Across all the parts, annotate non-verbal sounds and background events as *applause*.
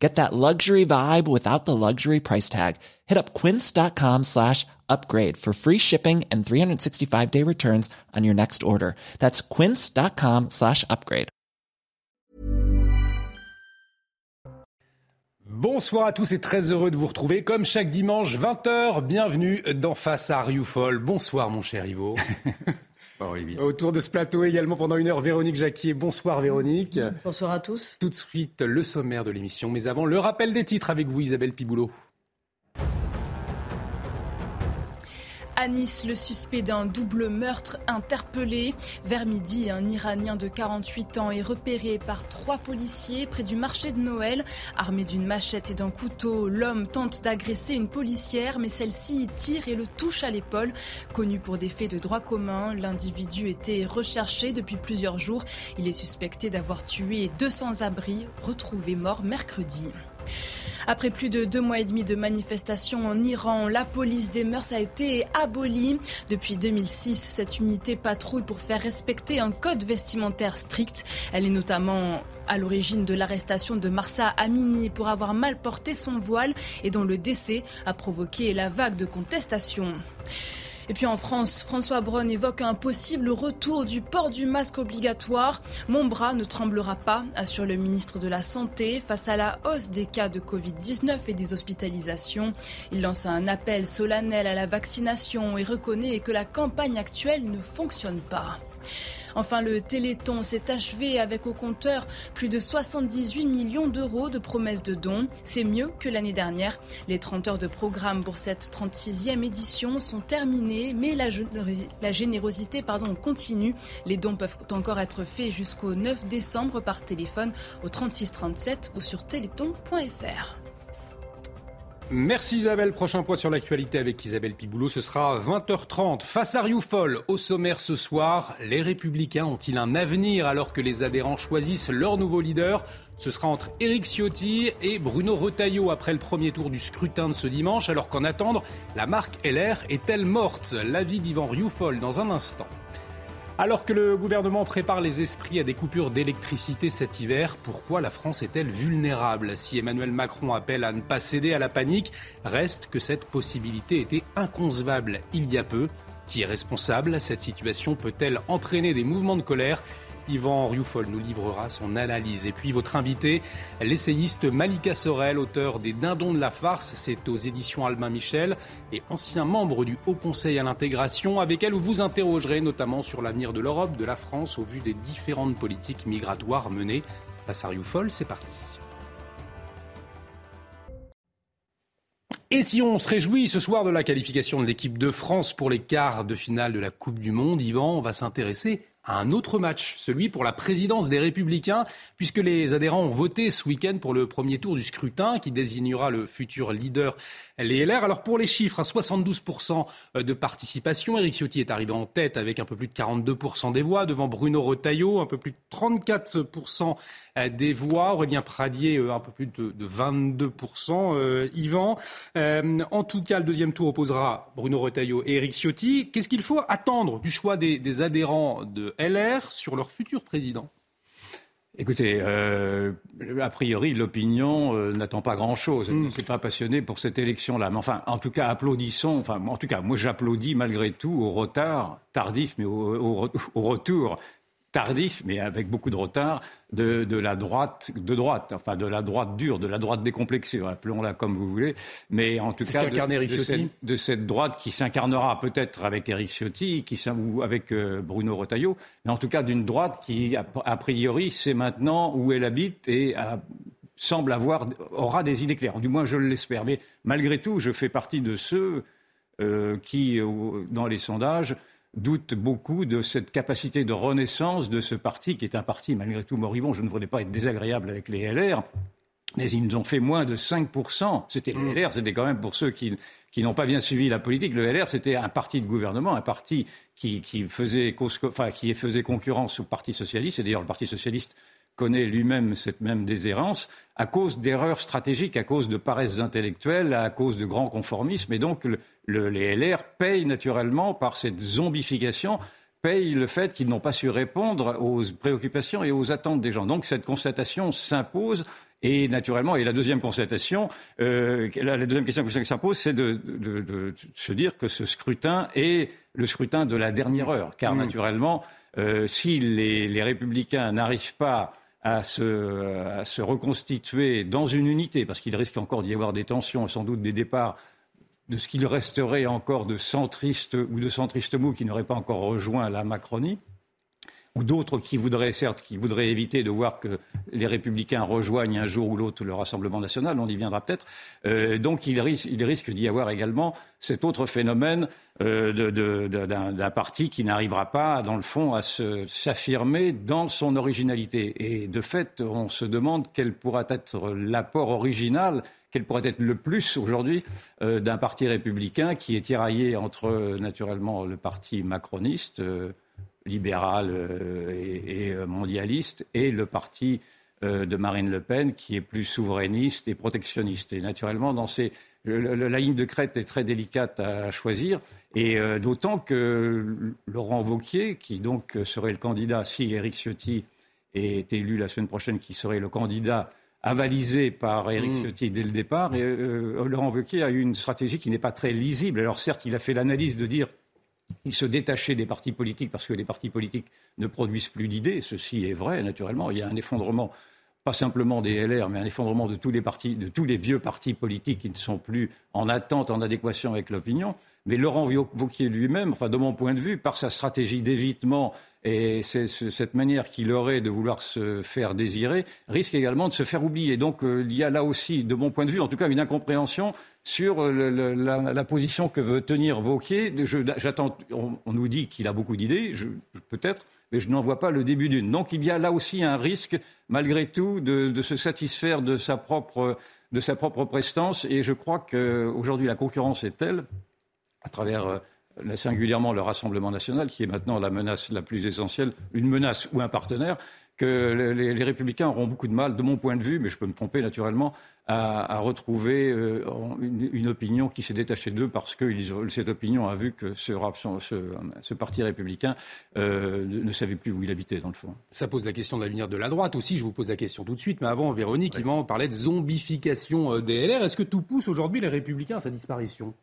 Get that luxury vibe without the luxury price tag. Hit up quince.com slash upgrade for free shipping and 365 day returns on your next order. That's quince.com slash upgrade. Bonsoir à tous et très heureux de vous retrouver comme chaque dimanche 20h. Bienvenue dans Face à Rioufol. Bonsoir mon cher Ivo. *laughs* Autour de ce plateau également pendant une heure, Véronique Jacquier. Bonsoir Véronique. Bonsoir à tous. Tout de suite, le sommaire de l'émission. Mais avant, le rappel des titres avec vous, Isabelle Piboulot. À Nice, le suspect d'un double meurtre interpellé. Vers midi, un Iranien de 48 ans est repéré par trois policiers près du marché de Noël. Armé d'une machette et d'un couteau, l'homme tente d'agresser une policière, mais celle-ci tire et le touche à l'épaule. Connu pour des faits de droit commun, l'individu était recherché depuis plusieurs jours. Il est suspecté d'avoir tué 200 abris, retrouvés morts mercredi. Après plus de deux mois et demi de manifestations en Iran, la police des mœurs a été abolie. Depuis 2006, cette unité patrouille pour faire respecter un code vestimentaire strict. Elle est notamment à l'origine de l'arrestation de Marsa Amini pour avoir mal porté son voile et dont le décès a provoqué la vague de contestation. Et puis en France, François Braun évoque un possible retour du port du masque obligatoire. Mon bras ne tremblera pas, assure le ministre de la Santé, face à la hausse des cas de Covid-19 et des hospitalisations. Il lance un appel solennel à la vaccination et reconnaît que la campagne actuelle ne fonctionne pas. Enfin, le Téléthon s'est achevé avec au compteur plus de 78 millions d'euros de promesses de dons. C'est mieux que l'année dernière. Les 30 heures de programme pour cette 36e édition sont terminées, mais la, générosité pardon, continue. Les dons peuvent encore être faits jusqu'au 9 décembre par téléphone au 3637 ou sur téléthon.fr. Merci Isabelle. Prochain point sur l'actualité avec Isabelle Piboulot. Ce sera 20h30. Face à Rioufol, au sommaire ce soir, les Républicains ont-ils un avenir alors que les adhérents choisissent leur nouveau leader? Ce sera entre Éric Ciotti et Bruno Retailleau après le premier tour du scrutin de ce dimanche, alors qu'en attendant, la marque LR est-elle morte? L'avis d'Yvan Rioufol dans un instant. Alors que le gouvernement prépare les esprits à des coupures d'électricité cet hiver, pourquoi la France est-elle vulnérable Si Emmanuel Macron appelle à ne pas céder à la panique, reste que cette possibilité était inconcevable il y a peu. Qui est responsable? Cette situation peut-elle entraîner des mouvements de colère? Yvan Rioufol nous livrera son analyse. Et puis votre invité, l'essayiste Malika Sorel, auteur des Dindons de la farce, c'est aux éditions Albin Michel et ancien membre du Haut Conseil à l'intégration, avec elle vous interrogerez notamment sur l'avenir de l'Europe, de la France, au vu des différentes politiques migratoires menées. Face à Rioufol, c'est parti. Et si on se réjouit ce soir de la qualification de l'équipe de France pour les quarts de finale de la Coupe du Monde, Yvan, va s'intéresser à un autre match, celui pour la présidence des Républicains, puisque les adhérents ont voté ce week-end pour le premier tour du scrutin qui désignera le futur leader les LR. Alors pour les chiffres, à 72% de participation, Éric Ciotti est arrivé en tête avec un peu plus de 42% des voix, devant Bruno Retailleau, un peu plus de 34% des voix, Aurélien Pradier, euh, un peu plus de, 22%, euh, Yvan. Euh, en tout cas, le deuxième tour opposera Bruno Retailleau et Éric Ciotti. Qu'est-ce qu'il faut attendre du choix des adhérents de LR sur leur futur président Écoutez, euh, a priori, l'opinion euh, n'attend pas grand-chose. Elle ne s'est pas passionnée pour cette élection-là. Mais enfin, en tout cas, applaudissons. Enfin, en tout cas, moi, j'applaudis malgré tout au retard tardif, mais au retour tardif, mais avec beaucoup de retard, de, la droite, de droite, enfin de la droite dure, de la droite décomplexée, appelons-la comme vous voulez, mais en tout cas de, cette, droite qui s'incarnera peut-être avec Eric Ciotti qui, ou avec euh, Bruno Retailleau, mais en tout cas d'une droite qui, a, priori, sait maintenant où elle habite et semble avoir, aura des idées claires. Du moins, je l'espère. Mais malgré tout, je fais partie de ceux euh, qui, dans les sondages, doute beaucoup de cette capacité de renaissance de ce parti, qui est un parti malgré tout moribond. Je ne voudrais pas être désagréable avec les LR, mais ils nous ont fait moins de 5%. C'était le mm. LR, c'était quand même pour ceux qui, qui n'ont pas bien suivi la politique. Le LR, c'était un parti de gouvernement, un parti qui, qui, faisait, enfin, qui faisait concurrence au Parti socialiste. Et d'ailleurs, le Parti socialiste connaît lui-même cette même déshérence à cause d'erreurs stratégiques, à cause de paresses intellectuelles, à cause de grands conformismes. Et donc, le, les LR payent naturellement par cette zombification payent le fait qu'ils n'ont pas su répondre aux préoccupations et aux attentes des gens. Donc cette constatation s'impose et naturellement, et la deuxième constatation, euh, la, deuxième question qui s'impose, c'est de, se dire que ce scrutin est le scrutin de la dernière heure, car mmh. naturellement, euh, si les, républicains n'arrivent pas à se, reconstituer dans une unité, parce qu'il risque encore d'y avoir des tensions, sans doute des départs de ce qu'il resterait encore de centristes ou de centristes mous qui n'auraient pas encore rejoint la Macronie, ou d'autres qui voudraient, certes, qui voudraient éviter de voir que les républicains rejoignent un jour ou l'autre le Rassemblement national, on y viendra peut-être. Euh, donc il risque, d'y avoir également cet autre phénomène euh, d'un parti qui n'arrivera pas, dans le fond, à s'affirmer dans son originalité. Et de fait, on se demande quel pourra être l'apport original quel pourrait être le plus aujourd'hui euh, d'un parti républicain qui est tiraillé entre, naturellement, le parti macroniste, libéral euh, et, euh, mondialiste, et le parti euh, de Marine Le Pen qui est plus souverainiste et protectionniste. Et naturellement, dans ces, la ligne de crête est très délicate à choisir, et d'autant que Laurent Vauquier, qui donc serait le candidat si Éric Ciotti est élu la semaine prochaine, qui serait le candidat avalisé par Éric mmh. Ciotti dès le départ. Et, Laurent Wauquiez a eu une stratégie qui n'est pas très lisible. Alors certes, il a fait l'analyse de dire il se détachait des partis politiques parce que les partis politiques ne produisent plus d'idées. Ceci est vrai, naturellement. Il y a un effondrement, pas simplement des LR, mais un effondrement de tous les partis, de tous les vieux partis politiques qui ne sont plus en attente, en adéquation avec l'opinion. Mais Laurent Wauquiez lui-même, enfin, de mon point de vue, par sa stratégie d'évitement et cette manière qu'il aurait de vouloir se faire désirer risque également de se faire oublier. Donc euh, il y a là aussi, de mon point de vue, en tout cas, une incompréhension sur la, position que veut tenir Vauquier. J'attends. On, nous dit qu'il a beaucoup d'idées, peut-être, mais je n'en vois pas le début d'une. Donc il y a là aussi un risque, malgré tout, de, se satisfaire de sa propre de sa propre prestance. Et je crois qu'aujourd'hui, la concurrence est telle, à travers euh, singulièrement le Rassemblement national, qui est maintenant la menace la plus essentielle, une menace ou un partenaire, que les, républicains auront beaucoup de mal, de mon point de vue, mais je peux me tromper naturellement, à, retrouver euh, une, opinion qui s'est détachée d'eux parce que cette opinion a vu que ce, ce, parti républicain euh, ne savait plus où il habitait, dans le fond. Ça pose la question de l'avenir de la droite aussi. Je vous pose la question tout de suite. Mais avant, Véronique, oui. Yvan parlait de zombification des LR. Est-ce que tout pousse aujourd'hui les républicains à sa disparition?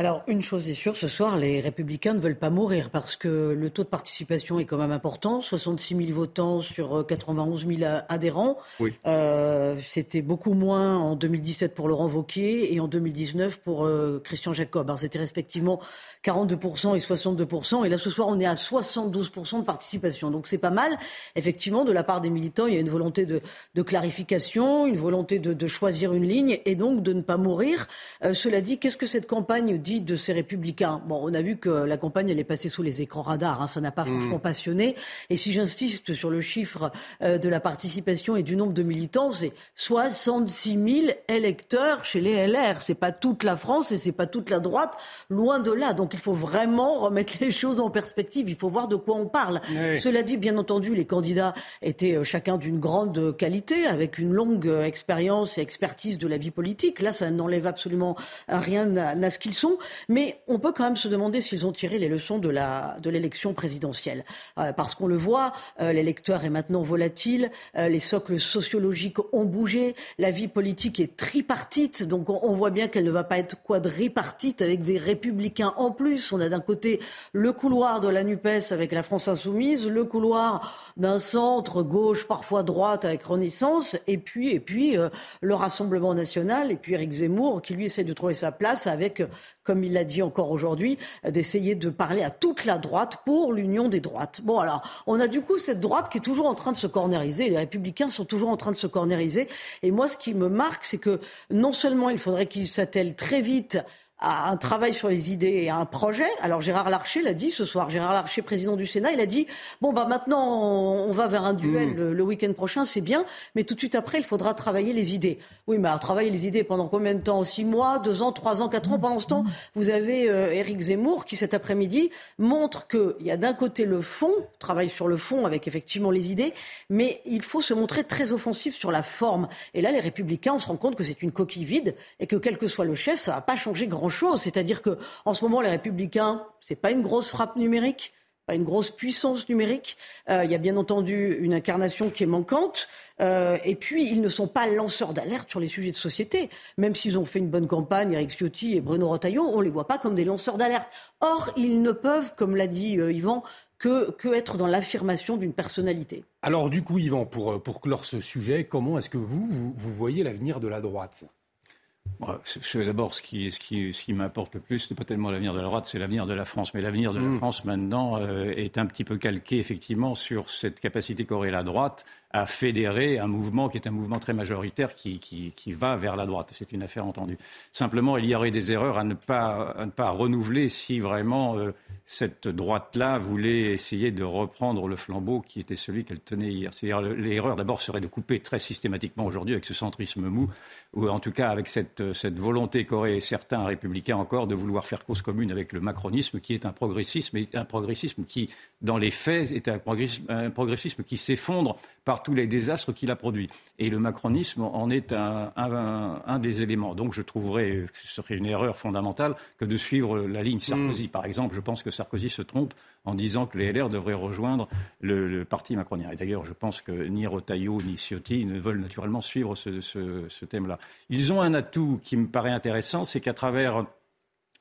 Alors, une chose est sûre, ce soir, les républicains ne veulent pas mourir parce que le taux de participation est quand même important. 66 000 votants sur 91 euh, 000 adhérents. Oui. Euh, c'était beaucoup moins en 2017 pour Laurent Wauquiez et en 2019 pour euh, Christian Jacob. Alors, c'était respectivement 42% et 62%. Et là, ce soir, on est à 72% de participation. Donc, c'est pas mal. Effectivement, de la part des militants, il y a une volonté de, de clarification, une volonté de, de, choisir une ligne et donc de ne pas mourir. cela dit, qu'est-ce que cette campagne dit de ces républicains. Bon, on a vu que la campagne, elle est passée sous les écrans radars. Hein, ça n'a pas mmh. franchement passionné. Et si j'insiste sur le chiffre euh, de la participation et du nombre de militants, c'est 66 000 électeurs chez les LR. C'est pas toute la France et c'est pas toute la droite. Loin de là. Donc il faut vraiment remettre les choses en perspective. Il faut voir de quoi on parle. Cela dit, bien entendu, les candidats étaient euh, chacun d'une grande qualité, avec une longue euh, expérience et expertise de la vie politique. Là, ça n'enlève absolument rien à ce qu'ils sont. Mais on peut quand même se demander s'ils ont tiré les leçons de la de l'élection présidentielle, euh, parce qu'on le voit, euh, l'électeur est maintenant volatile, euh, les socles sociologiques ont bougé, la vie politique est tripartite, donc on, voit bien qu'elle ne va pas être quadripartite avec des républicains en plus. On a d'un côté le couloir de la Nupes avec la France insoumise, le couloir d'un centre gauche, parfois droite avec Renaissance, et puis et puis le Rassemblement national, et puis Éric Zemmour qui lui essaie de trouver sa place avec comme il l'a dit encore aujourd'hui, d'essayer de parler à toute la droite pour l'union des droites. Bon, alors, on a du coup cette droite qui est toujours en train de se cornériser. Les républicains sont toujours en train de se cornériser. Et moi, ce qui me marque, c'est que non seulement il faudrait qu'ils s'attellent très vite à un travail sur les idées et à un projet. Alors Gérard Larcher l'a dit ce soir. Gérard Larcher, président du Sénat, il a dit bon bah maintenant on va vers un duel hmm. le, week-end prochain, c'est bien, mais tout de suite après il faudra travailler les idées. Oui, mais à travailler les idées pendant combien de temps? Six mois, deux ans, trois ans, quatre ans? Pendant ce temps, vous avez euh, Éric Zemmour qui cet après-midi montre qu'il y a d'un côté le fond, travaille sur le fond avec effectivement les idées, mais il faut se montrer très offensif sur la forme. Et là, les Républicains, on se rend compte que c'est une coquille vide et que quel que soit le chef, ça va pas changer grand chose. C'est-à-dire que, en ce moment, les Républicains, c'est pas une grosse frappe numérique pas une grosse puissance numérique. Euh, il y a bien entendu une incarnation qui est manquante. Euh, et puis, ils ne sont pas lanceurs d'alerte sur les sujets de société. Même s'ils ont fait une bonne campagne, Eric Ciotti et Bruno Retailleau, on ne les voit pas comme des lanceurs d'alerte. Or, ils ne peuvent, comme l'a dit euh, Yvan, que, que, être dans l'affirmation d'une personnalité. Alors, du coup, Yvan, pour, pour clore ce sujet, comment est-ce que vous, vous voyez l'avenir de la droite? D'abord, ce qui, ce qui, ce qui m'importe le plus, ce n'est pas tellement l'avenir de la droite, c'est l'avenir de la France. Mais l'avenir de la mm. France, maintenant, euh, est un petit peu calqué, effectivement, sur cette capacité qu'aurait la droite à fédérer un mouvement qui est un mouvement très majoritaire qui, qui, qui va vers la droite. C'est une affaire entendue. Simplement, il y aurait des erreurs à ne pas, à ne pas renouveler si vraiment euh, cette droite-là voulait essayer de reprendre le flambeau qui était celui qu'elle tenait hier. C'est-à-dire l'erreur d'abord serait de couper très systématiquement aujourd'hui avec ce centrisme mou, ou en tout cas avec cette, cette volonté qu'auraient certains républicains encore de vouloir faire cause commune avec le macronisme qui est un progressisme, un progressisme qui, dans les faits, est un progressisme, un progressisme qui s'effondre tous les désastres qu'il a produits. Et le macronisme en est un, un, des éléments. Donc je trouverais que ce serait une erreur fondamentale que de suivre la ligne Sarkozy. Mm. Par exemple, je pense que Sarkozy se trompe en disant que les LR devraient rejoindre le, parti macronien. Et d'ailleurs, je pense que ni Rotaillot ni Ciotti ne veulent naturellement suivre ce, ce, thème-là. Ils ont un atout qui me paraît intéressant, c'est qu'à travers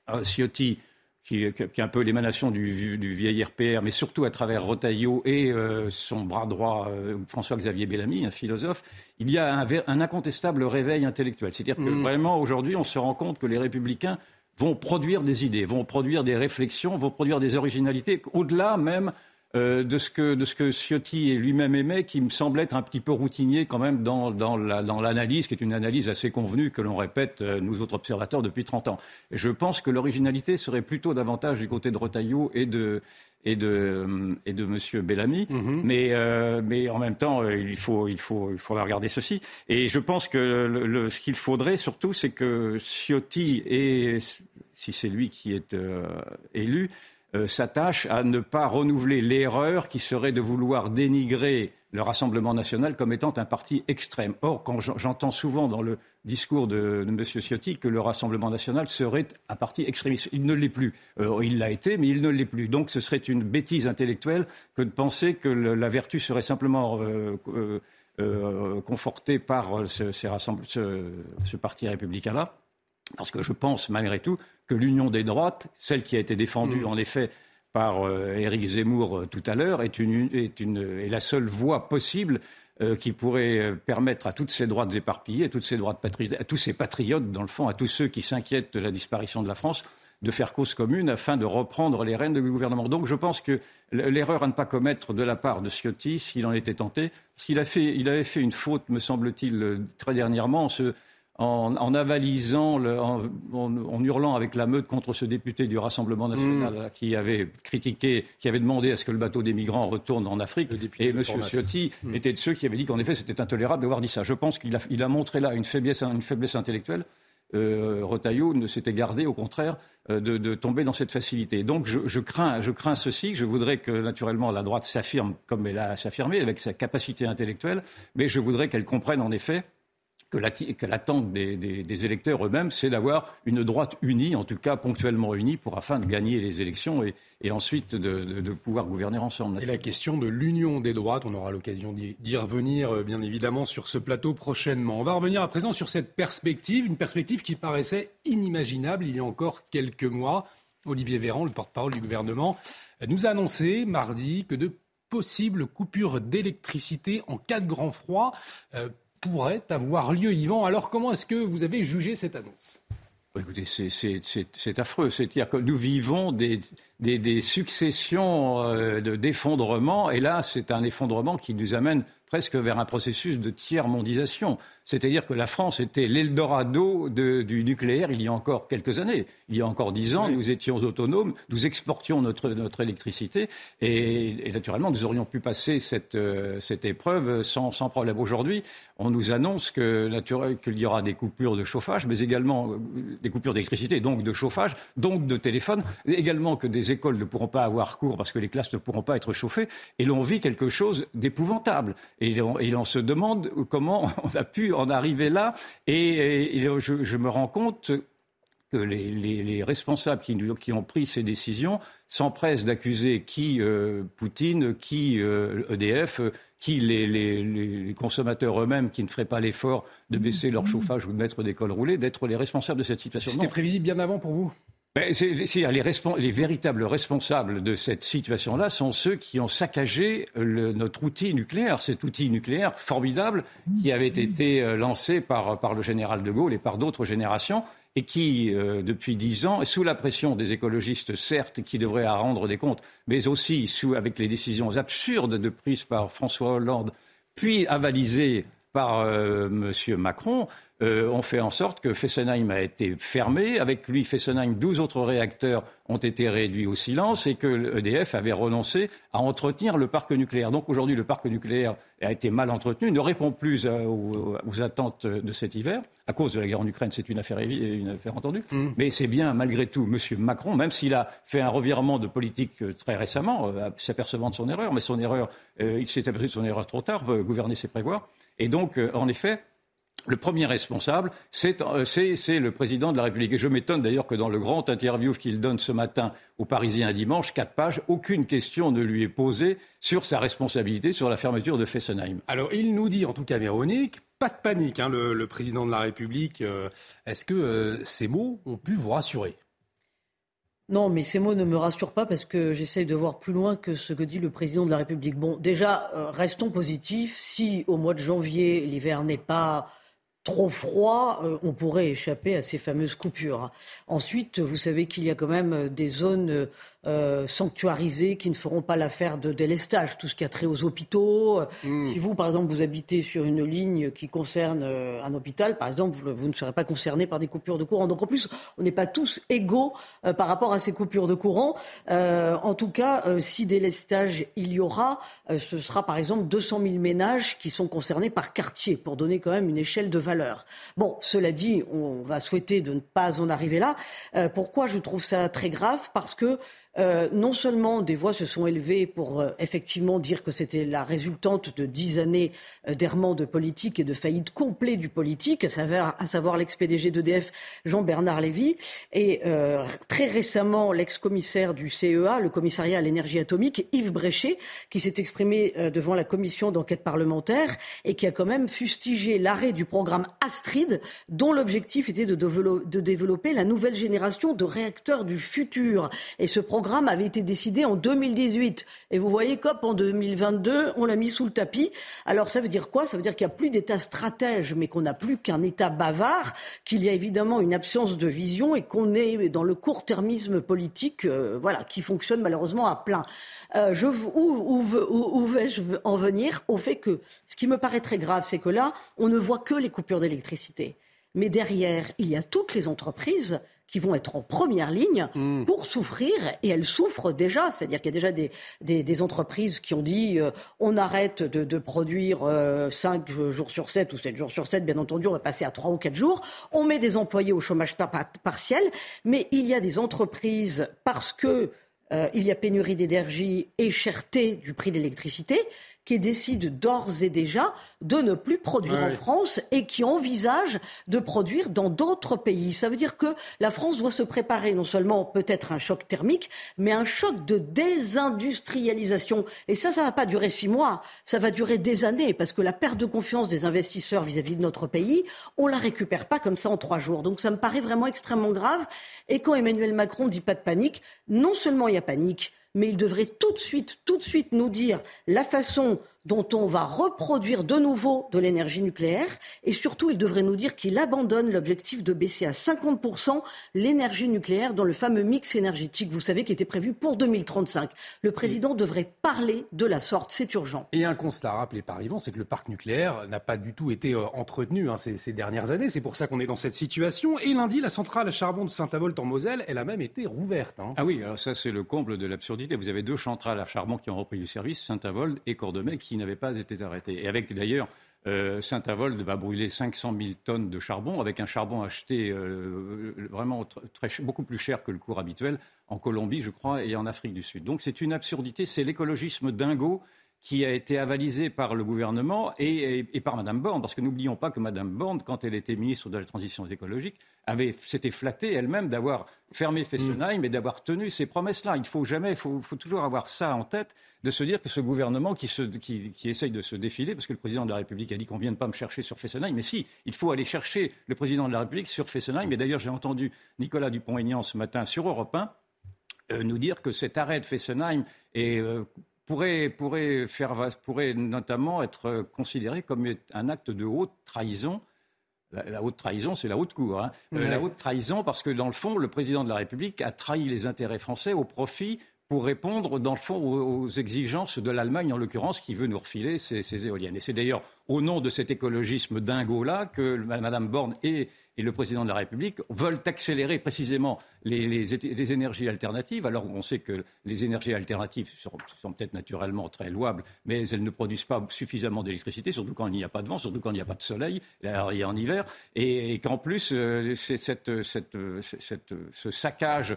euh, Ciotti, qui, est un peu l'émanation du, du, vieil RPR, mais surtout à travers Rotaillot et euh, son bras droit, euh, François-Xavier Bellamy, un philosophe, il y a un, incontestable réveil intellectuel. C'est-à-dire que mm. vraiment, aujourd'hui, on se rend compte que les républicains vont produire des idées, vont produire des réflexions, vont produire des originalités, au-delà même euh, de, ce que, de ce que Ciotti lui-même aimait, qui me semble être un petit peu routinier quand même dans, dans l'analyse, qui est une analyse assez convenue que l'on répète, euh, nous autres observateurs, depuis 30 ans. Et je pense que l'originalité serait plutôt davantage du côté de Rotaillot et de, et de, et de M. Bellamy. Mm-hmm. mais, euh, mais en même temps, il, faut, il, faut, il faudra regarder ceci. Et je pense que le, ce qu'il faudrait surtout, c'est que Ciotti, et si c'est lui qui est élu, euh, s'attache à ne pas renouveler l'erreur qui serait de vouloir dénigrer le Rassemblement national comme étant un parti extrême. Or, quand j'entends souvent dans le discours de, M. Ciotti que le Rassemblement national serait un parti extrémiste, il ne l'est plus. Euh, il l'a été, mais il ne l'est plus. Donc, ce serait une bêtise intellectuelle que de penser que la vertu serait simplement euh, confortée par ce, ce parti républicain-là. Parce que je pense, malgré tout, que l'union des droites, celle qui a été défendue mm. en effet par euh, Éric Zemmour euh, tout à l'heure, est, la seule voie possible euh, qui pourrait permettre à toutes ces droites éparpillées, à, toutes ces droites à tous ces patriotes, dans le fond, à tous ceux qui s'inquiètent de la disparition de la France, de faire cause commune afin de reprendre les rênes du gouvernement. Donc je pense que l'erreur à ne pas commettre de la part de Ciotti, s'il en était tenté, parce qu'il il avait fait une faute, me semble-t-il, très dernièrement, en se en, avalisant, en, hurlant avec la meute contre ce député du Rassemblement national mm. qui avait critiqué, qui avait demandé à ce que le bateau des migrants retourne en Afrique. Et M. Ciotti mm. était de ceux qui avaient dit qu'en effet c'était intolérable d'avoir dit ça. Je pense qu'il a, montré là une faiblesse, intellectuelle. Euh, ne s'était gardé, au contraire, euh, de, tomber dans cette facilité. Donc je, crains, je crains ceci. Je voudrais que, naturellement, la droite s'affirme comme elle a s'affirmé, avec sa capacité intellectuelle, mais je voudrais qu'elle comprenne, en effet, que l'attente des, électeurs eux-mêmes, c'est d'avoir une droite unie, en tout cas ponctuellement unie, pour afin de gagner les élections et, ensuite de, pouvoir gouverner ensemble. Et la question de l'union des droites, on aura l'occasion d'y revenir, euh, bien évidemment, sur ce plateau prochainement. On va revenir à présent sur cette perspective, une perspective qui paraissait inimaginable il y a encore quelques mois. Olivier Véran, le porte-parole du gouvernement, nous a annoncé mardi que de possibles coupures d'électricité en cas de grand froid euh, pourrait avoir lieu, Yvan. Alors comment est-ce que vous avez jugé cette annonce? Écoutez, c'est affreux. C'est-à-dire que nous vivons des, des, successions euh, d'effondrements. Et là, c'est un effondrement qui nous amène presque vers un processus de tiers-mondisation. C'est-à-dire que la France était l'Eldorado du nucléaire il y a encore quelques années. Il y a encore dix ans, nous étions autonomes, nous exportions notre, notre électricité et, naturellement, nous aurions pu passer cette, euh, cette épreuve sans, sans problème. Aujourd'hui, on nous annonce que, qu'il y aura des coupures de chauffage, mais également euh, des coupures d'électricité, donc de chauffage, donc de téléphone, également que des écoles ne pourront pas avoir cours parce que les classes ne pourront pas être chauffées. Et l'on vit quelque chose d'épouvantable. Et et on se demande comment on a pu en arriver là. Et, je, me rends compte que les, responsables qui, ont pris ces décisions s'empressent d'accuser qui euh, Poutine, qui EDF, euh, e qui les, consommateurs eux-mêmes qui ne feraient pas l'effort de baisser leur chauffage ou de mettre des cols roulés, d'être les responsables de cette situation. C'était prévisible bien avant pour vous? Ben, les, véritables responsables de cette situation-là sont ceux qui ont saccagé notre outil nucléaire, cet outil nucléaire formidable qui avait été euh, lancé par, le général de Gaulle et par d'autres générations et qui, euh, depuis dix ans, sous la pression des écologistes, certes, qui devraient en rendre des comptes, mais aussi sous, avec les décisions absurdes de prises par François Hollande, puis avalisées par euh, M. Macron, euh, ont fait en sorte que Fessenheim a été fermé. Avec lui, Fessenheim, 12 autres réacteurs ont été réduits au silence et que l'EDF avait renoncé à entretenir le parc nucléaire. Donc aujourd'hui, le parc nucléaire a été mal entretenu, ne répond plus euh, aux, attentes de cet hiver. À cause de la guerre en Ukraine, c'est une affaire, une affaire entendue. Mm. Mais c'est bien, malgré tout, M. Macron, même s'il a fait un revirement de politique euh, très récemment, s'apercevant de son erreur, mais son erreur, il s'est aperçu de son erreur trop tard, gouverner c'est prévoir. Et donc, en effet, le premier responsable, euh, c'est le président de la République. Et je m'étonne d'ailleurs que dans le grand interview qu'il donne ce matin aux Parisiens dimanche, quatre pages, aucune question ne lui est posée sur sa responsabilité sur la fermeture de Fessenheim. Alors il nous dit, en tout cas Véronique, pas de panique, hein, le, président de la République. Euh, est-ce que euh, ces mots ont pu vous rassurer? Non, mais ces mots ne me rassurent pas parce que j'essaye de voir plus loin que ce que dit le président de la République. Bon, déjà, restons positifs. Si au mois de janvier, l'hiver n'est pas trop froid, euh, on pourrait échapper à ces fameuses coupures. Ensuite, vous savez qu'il y a quand même des zones euh, sanctuarisées qui ne feront pas l'affaire de délestage, tout ce qui a trait aux hôpitaux. Hmm. Si vous, par exemple, vous habitez sur une ligne qui concerne euh, un hôpital, par exemple, vous, ne serez pas concerné par des coupures de courant. Donc en plus, on n'est pas tous égaux par rapport à ces coupures de courant. en tout cas, si délestage il y aura, ce sera par exemple 200 000 ménages qui sont concernés par quartier, pour donner quand même une échelle de Bon, cela dit, on va souhaiter de ne pas en arriver là. Euh, pourquoi je trouve ça très grave? Parce que euh, non seulement des voix se sont élevées pour euh, effectivement dire que c'était la résultante de dix années euh, d'errement de politique et de faillite complet du politique, à savoir, savoir l'ex-PDG d'EDF Jean-Bernard Lévy, et très récemment l'ex-commissaire du CEA, le commissariat à l'énergie atomique, Yves Bréchet, qui s'est exprimé devant la commission d'enquête parlementaire et qui a quand même fustigé l'arrêt du programme Astrid, dont l'objectif était de, de développer la nouvelle génération de réacteurs du futur. Et ce programme avait été décidé en 2018. Et vous voyez, COP en 2022, on l'a mis sous le tapis. Alors ça veut dire quoi? Ça veut dire qu'il n'y a plus d'État stratège, mais qu'on n'a plus qu'un État bavard, qu'il y a évidemment une absence de vision et qu'on est dans le court-termisme politique, euh, voilà, qui fonctionne malheureusement à plein. Euh, je, où, vais-je en venir Au fait que ce qui me paraît très grave, c'est que là, on ne voit que les coupures d'électricité. Mais derrière, il y a toutes les entreprises qui vont être en première ligne hmm. pour souffrir, et elles souffrent déjà. C'est-à-dire qu'il y a déjà des, des, entreprises qui ont dit euh, on arrête de, de produire euh, 5 jours sur 7 ou 7 jours sur 7, bien entendu, on va passer à 3 ou 4 jours. On met des employés au chômage partiel, mais il y a des entreprises, parce que euh, il y a pénurie d'énergie et cherté du prix de l'électricité, qui décident d'ores et déjà de ne plus produire en France et qui envisagent de produire dans d'autres pays. Ça veut dire que la France doit se préparer non seulement peut-être un choc thermique, mais un choc de désindustrialisation. Et ça, ça ne va pas durer six mois, ça va durer des années, parce que la perte de confiance des investisseurs vis-à-vis de notre pays, on la récupère pas comme ça en trois jours. Donc ça me paraît vraiment extrêmement grave. Et quand Emmanuel Macron dit pas de panique, non seulement il y a panique, mais il devrait tout de suite, tout de suite nous dire la façon dont on va reproduire de nouveau de l'énergie nucléaire. Et surtout, il devrait nous dire qu'il abandonne l'objectif de baisser à 50% l'énergie nucléaire dans le fameux mix énergétique, vous savez, qui était prévu pour 2035. Le président devrait parler de la sorte, c'est urgent. Et un constat rappelé par Yvan, c'est que le parc nucléaire n'a pas du tout été euh, entretenu hein, ces, ces, dernières années. C'est pour ça qu'on est dans cette situation. Et lundi, la centrale à charbon de Saint-Avold en Moselle, elle a même été rouverte. Hein. Ah oui, alors ça c'est le comble de l'absurdité. Vous avez deux centrales à charbon qui ont repris du service, Saint-Avold et Cordemais, qui n'avaient pas été arrêtées. Et avec d'ailleurs euh, Saint-Avold va brûler 500 000 tonnes de charbon, avec un charbon acheté euh, vraiment beaucoup plus cher que le cours habituel en Colombie, je crois, et en Afrique du Sud. Donc c'est une absurdité, c'est l'écologisme dingo qui a été avalisé par le gouvernement et, par Mme Borne. Parce que n'oublions pas que Mme Borne, quand elle était ministre de la Transition écologique, avait, s'était flattée elle-même d'avoir fermé Fessenheim et d'avoir tenu ces promesses-là. Il faut jamais, il faut, toujours avoir ça en tête, de se dire que ce gouvernement qui, qui, essaye de se défiler, parce que le président de la République a dit qu'on ne vienne pas me chercher sur Fessenheim, mais si, il faut aller chercher le président de la République sur Fessenheim. Et d'ailleurs, j'ai entendu Nicolas Dupont-Aignan ce matin sur Europe 1 euh, nous dire que cet arrêt de Fessenheim est euh, pourrait, pourrait, faire, pourrait notamment être considéré comme un acte de haute trahison. La, haute trahison, c'est la haute cour. Hein. Euh, la haute trahison, parce que dans le fond, le président de la République a trahi les intérêts français au profit pour répondre, dans le fond, aux, exigences de l'Allemagne, en l'occurrence, qui veut nous refiler ses, éoliennes. Et c'est d'ailleurs au nom de cet écologisme dingo-là que Mme Borne et et le président de la République veulent accélérer précisément les, énergies alternatives, alors qu'on sait que les énergies alternatives sont, peut-être naturellement très louables, mais elles ne produisent pas suffisamment d'électricité, surtout quand il n'y a pas de vent, surtout quand il n'y a pas de soleil, et en hiver, et, qu'en plus, euh, ce saccage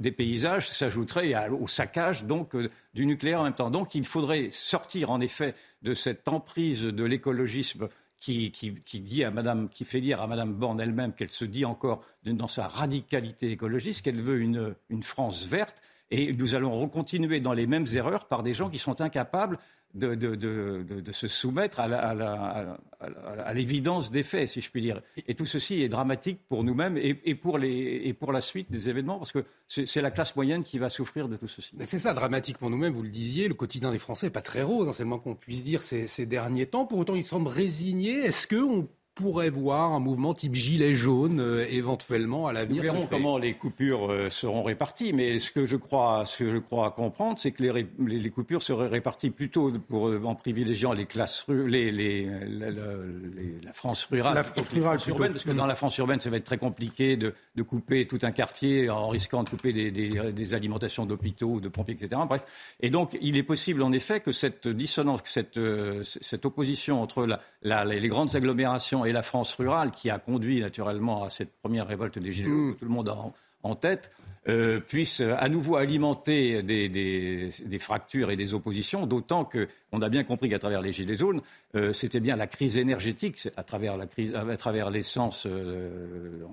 des paysages s'ajouterait au saccage donc euh, du nucléaire en même temps. Donc il faudrait sortir en effet de cette emprise de l'écologisme qui, dit à Madame, qui fait dire à Madame Borne elle-même qu'elle se dit encore dans sa radicalité écologiste qu'elle veut une, une France verte. Et nous allons continuer dans les mêmes erreurs par des gens qui sont incapables de, se soumettre à l'évidence des faits, si je puis dire. Et tout ceci est dramatique pour nous-mêmes et pour la suite des événements, parce que c'est la classe moyenne qui va souffrir de tout ceci. C'est ça, dramatique pour nous-mêmes, vous le disiez, le quotidien des Français n'est pas très rose, hein, c'est le moins qu'on puisse dire ces, ces, derniers temps. Pour autant, ils semblent résignés. Est-ce qu'on pourrait voir un mouvement type gilet jaune euh, éventuellement à l'avenir. Nous verrons comment les coupures euh, seront réparties, mais ce que je crois, ce que je crois comprendre, c'est que les, les, coupures seraient réparties plutôt pour, euh, en privilégiant les classes, les, les, la France rurale, la France rurale urbaine, parce que dans la France urbaine, ça va être très compliqué de, de couper tout un quartier en risquant de couper des, des, des alimentations d'hôpitaux, de pompiers, etc. Bref, et donc il est possible en effet que cette dissonance, que cette, cette opposition entre la, la, les grandes agglomérations et la France rurale, qui a conduit naturellement à cette première révolte des Gilets jaunes, mm. que tout le monde a en, tête, euh, puisse à nouveau alimenter des, des, fractures et des oppositions, d'autant qu'on a bien compris qu'à travers les Gilets jaunes, euh, c'était bien la crise énergétique, à travers la crise, à travers l'essence euh,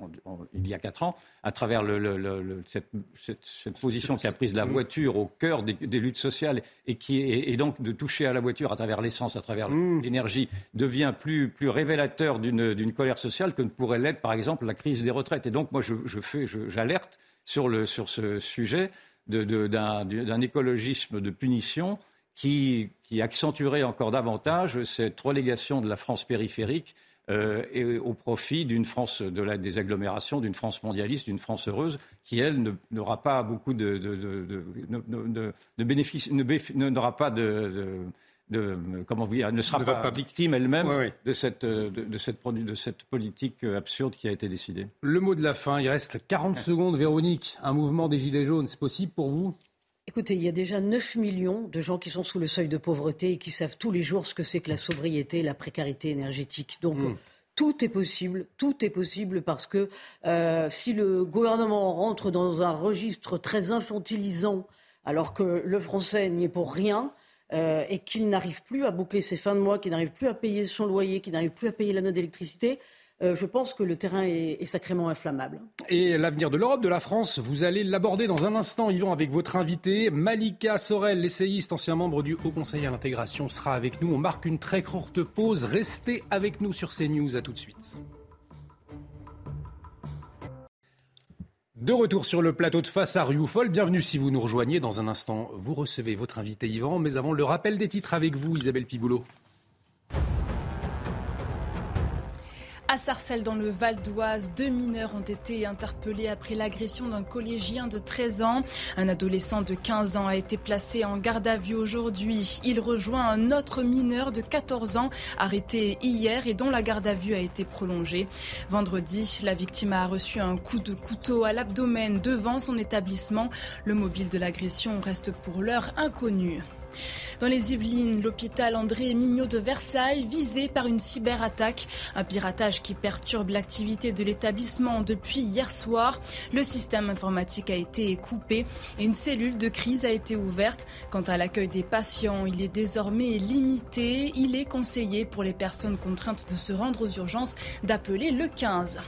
il y a quatre ans, à travers le, cette, cette, position qui a prise la voiture au cœur des, luttes sociales et qui est et donc de toucher à la voiture à travers l'essence, à travers mmh. l'énergie, devient plus, plus révélateur d'une colère sociale que ne pourrait l'être, par exemple, la crise des retraites. Et donc, moi, je, je fais, j'alerte sur, le, sur ce sujet d'un écologisme de punition qui, qui accentuerait encore davantage cette relégation de la France périphérique euh, et au profit d'une France de la, des agglomérations, d'une France mondialiste, d'une France heureuse, qui elle n'aura pas beaucoup de, de, bénéfices, n'aura pas de, comment vous dire, ne sera pas, victime elle-même de, cette, de, cette, de cette politique absurde qui a été décidée. Le mot de la fin, il reste 40 secondes. Véronique, un mouvement des Gilets jaunes, c'est possible pour vous? Écoutez, il y a déjà 9 millions de gens qui sont sous le seuil de pauvreté et qui savent tous les jours ce que c'est que la sobriété et la précarité énergétique. Donc, hmm. tout est possible, tout est possible parce que euh, si le gouvernement rentre dans un registre très infantilisant, alors que le français n'y est pour rien, euh, et qu'il n'arrive plus à boucler ses fins de mois, qu'il n'arrive plus à payer son loyer, qu'il n'arrive plus à payer la note d'électricité, euh, je pense que le terrain est, sacrément inflammable. Et l'avenir de l'Europe, de la France, vous allez l'aborder dans un instant, Yvan, avec votre invité. Malika Sorel, l'essayiste, ancien membre du Haut Conseil à l'intégration, sera avec nous. On marque une très courte pause. Restez avec nous sur CNews. À tout de suite. De retour sur le plateau de face à Rioufol, bienvenue si vous nous rejoignez. Dans un instant, vous recevez votre invité Yvan, mais avant le rappel des titres avec vous, Isabelle Piboulot. À Sarcelles, dans le Val d'Oise, deux mineurs ont été interpellés après l'agression d'un collégien de 13 ans. Un adolescent de 15 ans a été placé en garde à vue aujourd'hui. Il rejoint un autre mineur de 14 ans arrêté hier et dont la garde à vue a été prolongée. Vendredi, la victime a reçu un coup de couteau à l'abdomen devant son établissement. Le mobile de l'agression reste pour l'heure inconnu. Dans les Yvelines, l'hôpital André Mignot de Versailles visé par une cyberattaque, un piratage qui perturbe l'activité de l'établissement depuis hier soir. Le système informatique a été coupé et une cellule de crise a été ouverte. Quant à l'accueil des patients, il est désormais limité. Il est conseillé pour les personnes contraintes de se rendre aux urgences d'appeler le 15.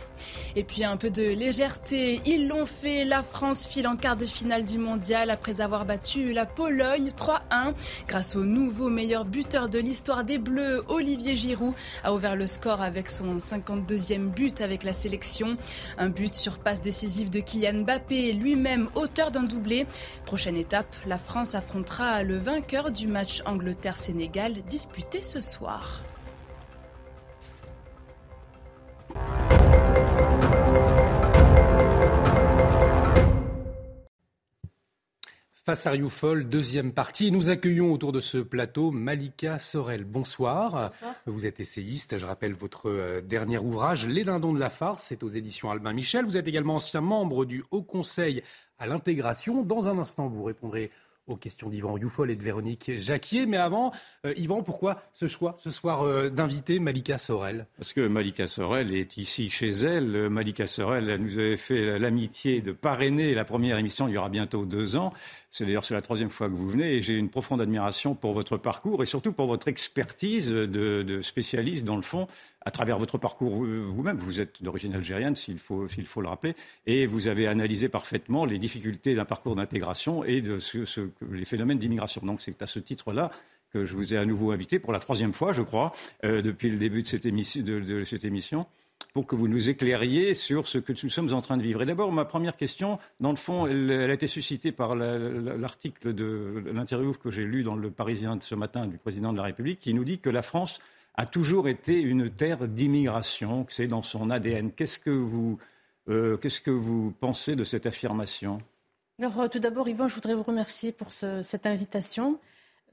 Et puis un peu de légèreté, ils l'ont fait. La France file en quart de finale du mondial après avoir battu la Pologne 3-1. Grâce au nouveau meilleur buteur de l'histoire des Bleus, Olivier Giroud a ouvert le score avec son 52e but avec la sélection. Un but sur passe décisive de Kylian Mbappé, lui-même auteur d'un doublé. Prochaine étape, la France affrontera le vainqueur du match Angleterre-Sénégal disputé ce soir. Face à Rioufol, deuxième partie. Nous accueillons autour de ce plateau Malika Sorel. Bonsoir. Vous êtes essayiste. Je rappelle votre euh, dernier ouvrage, Les Dindons de la Farce. C'est aux éditions Albin Michel. Vous êtes également ancien membre du Haut Conseil à l'intégration. Dans un instant, vous répondrez aux questions d'Yvan Rioufol et de Véronique Jacquier. Mais avant, euh, Yvan, pourquoi ce choix ce soir euh, d'inviter Malika Sorel? Parce que Malika Sorel est ici chez elle. Malika Sorel nous avait fait l'amitié de parrainer la première émission il y aura bientôt deux ans. C'est d'ailleurs la troisième fois que vous venez et j'ai une profonde admiration pour votre parcours et surtout pour votre expertise de spécialiste dans le fond à travers votre parcours vous-même. Vous êtes d'origine algérienne, s'il faut, le rappeler, et vous avez analysé parfaitement les difficultés d'un parcours d'intégration et de ce, les phénomènes d'immigration. Donc c'est à ce titre-là que je vous ai à nouveau invité pour la troisième fois, je crois, euh, depuis le début de cette, émission, pour que vous nous éclairiez sur ce que nous sommes en train de vivre. Et d'abord, ma première question, dans le fond, elle, elle a été suscitée par l'article de l'interview que j'ai lu dans le Parisien de ce matin du président de la République, qui nous dit que la France a toujours été une terre d'immigration, que c'est dans son ADN. Qu'est-ce que vous, euh, qu'est-ce que vous pensez de cette affirmation? Alors, euh, tout d'abord, Yvan, je voudrais vous remercier pour ce, cette invitation,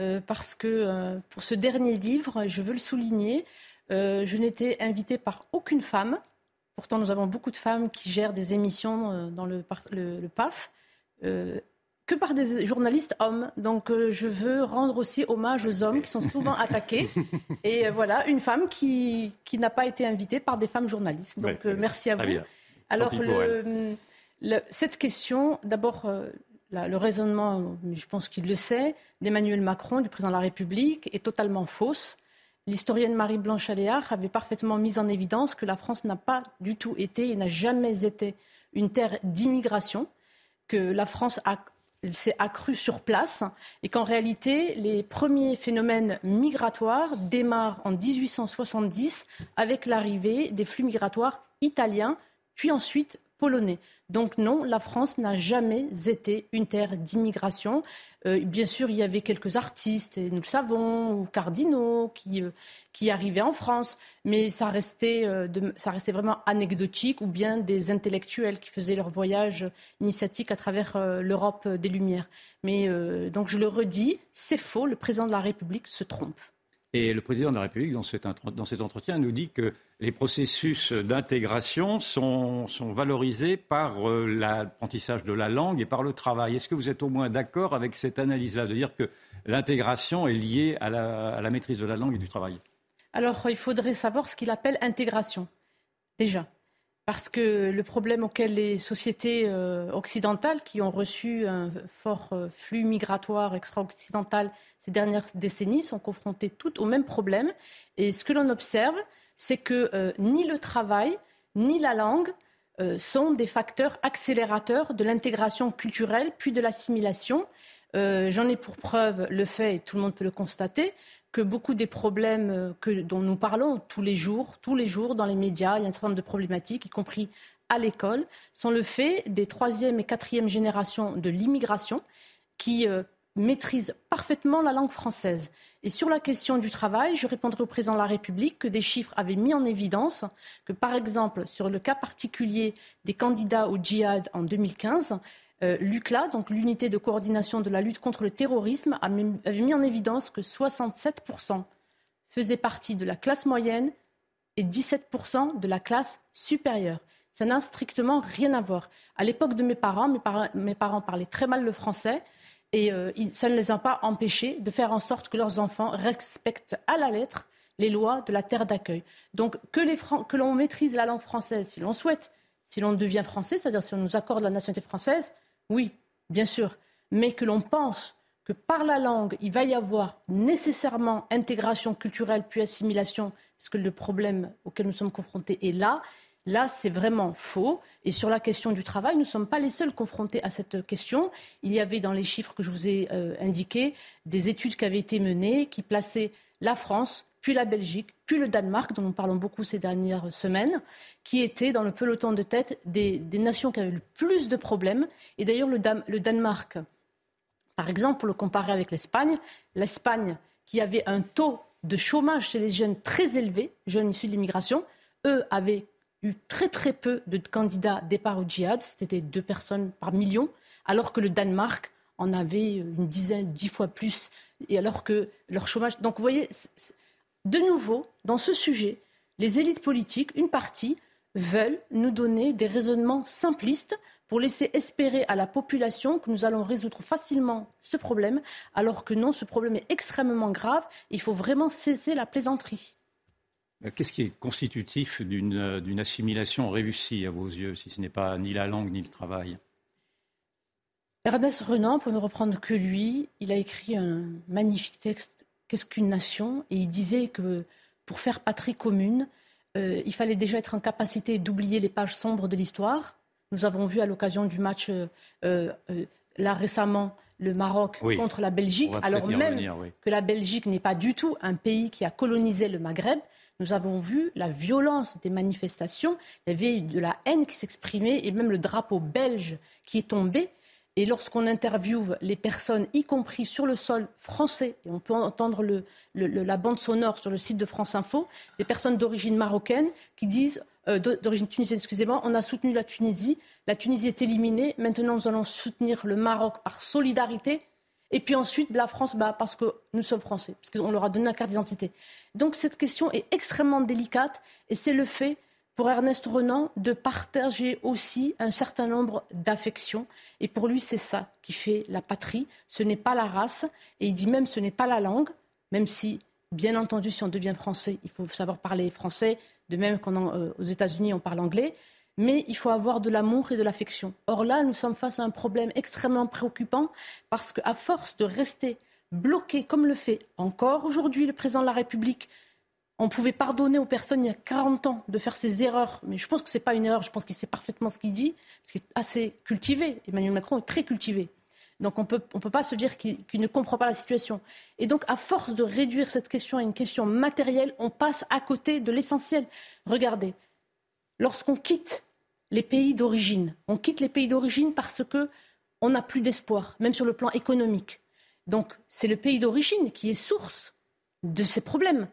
euh, parce que pour ce dernier livre, je veux le souligner, je n'étais invitée par aucune femme. Pourtant, nous avons beaucoup de femmes qui gèrent des émissions dans le PAF. Que par des journalistes hommes. Donc euh, je veux rendre aussi hommage aux hommes qui sont souvent *laughs* attaqués. Et euh, voilà, une femme qui, qui n'a pas été invitée par des femmes journalistes. Donc euh, merci à vous. Alors le, le, cette question, d'abord le raisonnement, je pense qu'il le sait, d'Emmanuel Macron, du président de la République, est totalement fausse. L'historienne Marie-Blanche Aléard avait parfaitement mis en évidence que la France n'a pas du tout été et n'a jamais été une terre d'immigration, que la France a s'est accrue sur place et qu'en réalité, les premiers phénomènes migratoires démarrent en 1870 avec l'arrivée des flux migratoires italiens, puis ensuite polonais. Donc non, la France n'a jamais été une terre d'immigration. Euh, bien sûr, il y avait quelques artistes, et nous le savons, ou cardinaux qui, euh, qui arrivaient en France, mais ça restait, euh, ça restait vraiment anecdotique, ou bien des intellectuels qui faisaient leur voyage initiatique à travers l'Europe des Lumières. Mais donc je le redis, c'est faux, le président de la République se trompe. Et le président de la République, dans cet, entretien, nous dit que les processus d'intégration sont, valorisés par euh, l'apprentissage de la langue et par le travail. Est-ce que vous êtes au moins d'accord avec cette analyse-là, de dire que l'intégration est liée à la, maîtrise de la langue et du travail? Alors, il faudrait savoir ce qu'il appelle intégration, déjà. Parce que le problème auquel les sociétés euh, occidentales, qui ont reçu un fort euh, flux migratoire extra-occidental ces dernières décennies, sont confrontées toutes au même problème. Et ce que l'on observe, c'est que euh, ni le travail, ni la langue sont des facteurs accélérateurs de l'intégration culturelle, puis de l'assimilation. J'en ai pour preuve le fait, et tout le monde peut le constater, que beaucoup des problèmes que, dont nous parlons tous les jours, tous les jours dans les médias, il y a un certain nombre de problématiques, y compris à l'école sont le fait des troisième et quatrième générations de l'immigration qui euh, maîtrisent parfaitement la langue française. Et sur la question du travail, je répondrai au président de la République que des chiffres avaient mis en évidence que, par exemple, sur le cas particulier des candidats au djihad en 2015, euh, l'UCLA, donc l'unité de coordination de la lutte contre le terrorisme, avait mis en évidence que 67% faisaient partie de la classe moyenne et 17% de la classe supérieure. Ça n'a strictement rien à voir. À l'époque de mes parents, mes parents parlaient très mal le français. Et euh, ça ne les a pas empêchés de faire en sorte que leurs enfants respectent à la lettre les lois de la terre d'accueil. Donc que, l'on maîtrise la langue française, si l'on souhaite, si l'on devient français, c'est-à-dire si on nous accorde la nationalité française, oui, bien sûr. Mais que l'on pense que par la langue, il va y avoir nécessairement intégration culturelle puis assimilation, puisque le problème auquel nous sommes confrontés est là, Là, c'est vraiment faux. Et sur la question du travail, nous ne sommes pas les seuls confrontés à cette question. Il y avait dans les chiffres que je vous ai euh, indiqués des études qui avaient été menées qui plaçaient la France, puis la Belgique, puis le Danemark, dont nous parlons beaucoup ces dernières semaines, qui étaient dans le peloton de tête des, nations qui avaient le plus de problèmes. Et d'ailleurs, le, le Danemark, par exemple, pour le comparer avec l'Espagne, l'Espagne qui avait un taux de chômage chez les jeunes très élevé, jeunes issus de l'immigration, eux avaient eu très très peu de candidats départ au djihad, c'était deux personnes par million, alors que le Danemark en avait une dizaine, dix fois plus, et alors que leur chômage. Donc vous voyez, de nouveau, dans ce sujet, les élites politiques, une partie, veulent nous donner des raisonnements simplistes pour laisser espérer à la population que nous allons résoudre facilement ce problème, alors que non, ce problème est extrêmement grave. Il faut vraiment cesser la plaisanterie. Euh, qu'est-ce qui est constitutif euh, d'une assimilation réussie à vos yeux, si ce n'est pas ni la langue ni le travail? Ernest Renan, pour ne reprendre que lui, il a écrit un magnifique texte, Qu'est-ce qu'une nation? Et il disait que pour faire patrie commune, euh, il fallait déjà être en capacité d'oublier les pages sombres de l'histoire. Nous avons vu à l'occasion du match, là récemment, le Maroc contre la Belgique, alors même que la Belgique n'est pas du tout un pays qui a colonisé le Maghreb nous avons vu la violence des manifestations, il y avait de la haine qui s'exprimait et même le drapeau belge qui est tombé. Et lorsqu'on interviewe les personnes, y compris sur le sol français, et on peut entendre la bande sonore sur le site de France Info, des personnes d'origine marocaine qui disent, euh, d'origine tunisienne, excusez-moi, on a soutenu la Tunisie, la Tunisie est éliminée, maintenant nous allons soutenir le Maroc par solidarité et puis ensuite, la France, bah, parce que nous sommes français, parce qu'on leur a donné la carte d'identité. Donc cette question est extrêmement délicate et c'est le fait pour Ernest Renan de partager aussi un certain nombre d'affections. Et pour lui, c'est ça qui fait la patrie. Ce n'est pas la race. Et il dit même ce n'est pas la langue, même si, bien entendu, si on devient français, il faut savoir parler français. De même qu'aux euh, États-Unis, on parle anglais mais il faut avoir de l'amour et de l'affection. Or là, nous sommes face à un problème extrêmement préoccupant parce qu'à force de rester bloqué, comme le fait encore aujourd'hui le président de la République, on pouvait pardonner aux personnes il y a 40 ans de faire ces erreurs, mais je pense que ce n'est pas une erreur, je pense qu'il sait parfaitement ce qu'il dit, parce qu'il est assez cultivé. Emmanuel Macron est très cultivé. Donc on peut, ne peut pas se dire qu'il ne comprend pas la situation. Et donc à force de réduire cette question à une question matérielle, on passe à côté de l'essentiel. Regardez, lorsqu'on quitte les pays d'origine, on quitte les pays d'origine parce que on n'a plus d'espoir, même sur le plan économique. Donc c'est le pays d'origine qui est source de ces problèmes.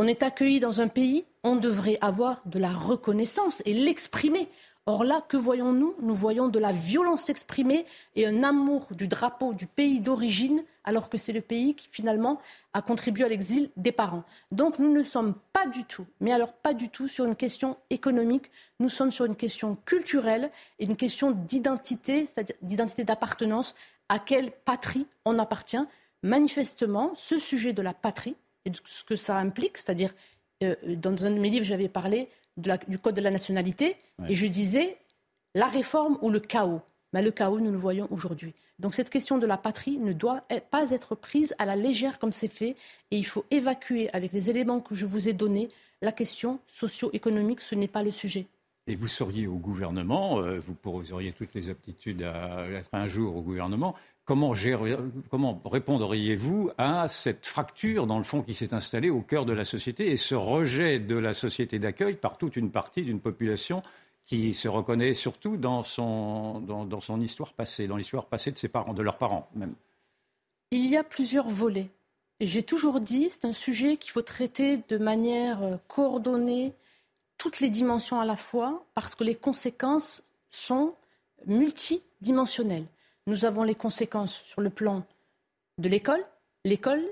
On est accueilli dans un pays, on devrait avoir de la reconnaissance et l'exprimer. Or là, que voyons-nous? Nous voyons de la violence exprimée et un amour du drapeau du pays d'origine, alors que c'est le pays qui finalement a contribué à l'exil des parents. Donc nous ne sommes pas du tout, mais alors pas du tout sur une question économique, nous sommes sur une question culturelle et une question d'identité, c'est-à-dire d'identité d'appartenance, à quelle patrie on appartient. Manifestement, ce sujet de la patrie et de ce que ça implique, c'est-à-dire euh, dans un de mes livres, j'avais parlé du Code de la nationalité, et je disais la réforme ou le chaos. Mais le chaos, nous le voyons aujourd'hui. Donc cette question de la patrie ne doit e-, pas être prise à la légère comme c'est fait, et il faut évacuer avec les éléments que je vous ai donnés la question socio-économique, ce n'est pas le sujet. Et vous seriez au gouvernement, euh, vous auriez toutes les aptitudes à être un jour au gouvernement. Comment, répondriez-vous à cette fracture, dans le fond, qui s'est installée au cœur de la société et ce rejet de la société d'accueil par toute une partie d'une population qui se reconnaît surtout dans son, dans, son histoire passée, dans l'histoire passée de ses parents, de leurs parents même? Il y a plusieurs volets. J'ai toujours dit, c'est un sujet qu'il faut traiter de manière euh, coordonnée, toutes les dimensions à la fois, parce que les conséquences sont multidimensionnelles. Nous avons les conséquences sur le plan de l'école. L'école,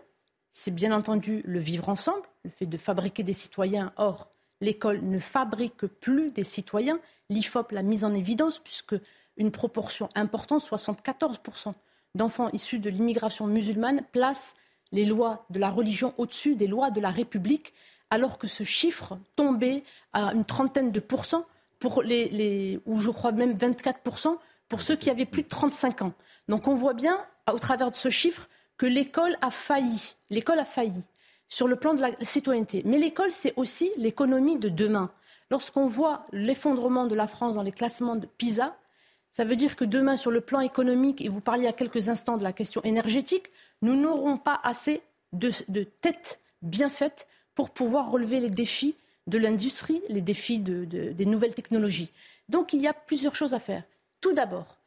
c'est bien entendu le vivre ensemble, le fait de fabriquer des citoyens. Or, l'école ne fabrique plus des citoyens. L'IFOP l'a mise en évidence puisque une proportion importante, 74% d'enfants issus de l'immigration musulmane, placent les lois de la religion au-dessus des lois de la République, alors que ce chiffre tombait à une trentaine de pourcents pour les, ou je crois même 24% pour ceux qui avaient plus de 35 ans. Donc on voit bien, au travers de ce chiffre, que l'école a failli. L'école a failli sur le plan de la citoyenneté. Mais l'école, c'est aussi l'économie de demain. Lorsqu'on voit l'effondrement de la France dans les classements de PISA, ça veut dire que demain, sur le plan économique, et vous parliez a quelques instants de la question énergétique, nous n'aurons pas assez de, têtes bien faites pour pouvoir relever les défis de l'industrie, les défis des nouvelles technologies. Donc il y a plusieurs choses à faire. Tout d'abord,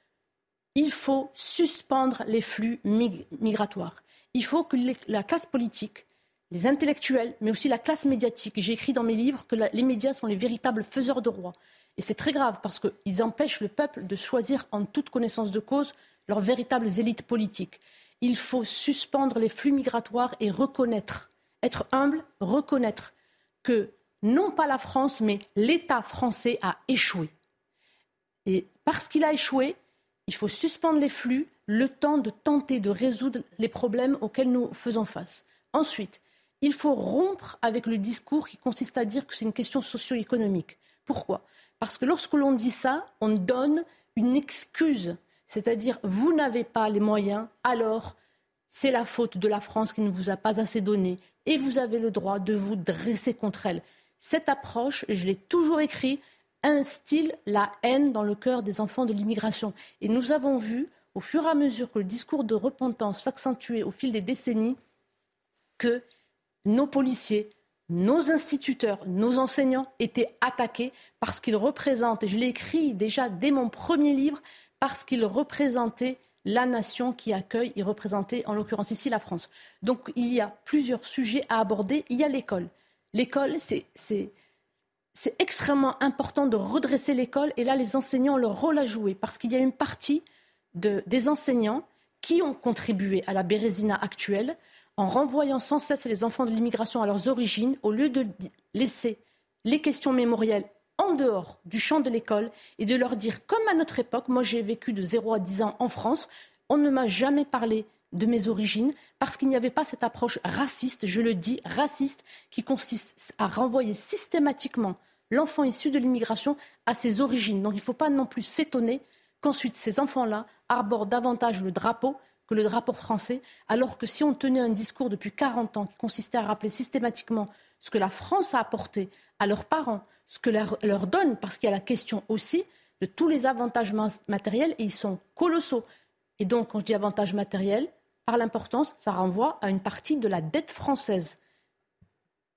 il faut suspendre les flux migratoires. Il faut que la classe politique, les intellectuels, mais aussi la classe médiatique, j'ai écrit dans mes livres que les médias sont les véritables faiseurs de rois. Et c'est très grave parce qu'ils empêchent le peuple de choisir en toute connaissance de cause leurs véritables élites politiques. Il faut suspendre les flux migratoires et reconnaître, être humble, reconnaître que non pas la France, mais l'État français a échoué. Et parce qu'il a échoué, il faut suspendre les flux le temps de tenter de résoudre les problèmes auxquels nous faisons face. Ensuite, il faut rompre avec le discours qui consiste à dire que c'est une question socio-économique. Pourquoi? Parce que lorsque l'on dit ça, on donne une excuse, c'est-à-dire vous n'avez pas les moyens, alors c'est la faute de la France qui ne vous a pas assez donné et vous avez le droit de vous dresser contre elle. Cette approche, je l'ai toujours écrit, instille la haine dans le cœur des enfants de l'immigration. Et nous avons vu, au fur et à mesure que le discours de repentance s'accentuait au fil des décennies, que nos policiers, nos instituteurs, nos enseignants étaient attaqués parce qu'ils représentent, et je l'ai écrit déjà dès mon premier livre, parce qu'ils représentaient la nation qui accueille, ils représentaient en l'occurrence ici la France. Donc il y a plusieurs sujets à aborder. Il y a l'école. L'école, c'est c'est extrêmement important de redresser l'école et là, les enseignants ont leur rôle à jouer parce qu'il y a une partie des enseignants qui ont contribué à la Bérésina actuelle en renvoyant sans cesse les enfants de l'immigration à leurs origines au lieu de laisser les questions mémorielles en dehors du champ de l'école et de leur dire, comme à notre époque, moi j'ai vécu de 0 à 10 ans en France, on ne m'a jamais parlé de mes origines parce qu'il n'y avait pas cette approche raciste, je le dis, raciste, qui consiste à renvoyer systématiquement l'enfant issu de l'immigration à ses origines. Donc il ne faut pas non plus s'étonner qu'ensuite ces enfants-là arborent davantage le drapeau que le drapeau français, alors que si on tenait un discours depuis 40 ans qui consistait à rappeler systématiquement ce que la France a apporté à leurs parents, ce que leur, leur donne, parce qu'il y a la question aussi de tous les avantages matériels, et ils sont colossaux. Et donc, quand je dis avantages matériels, par l'importance, ça renvoie à une partie de la dette française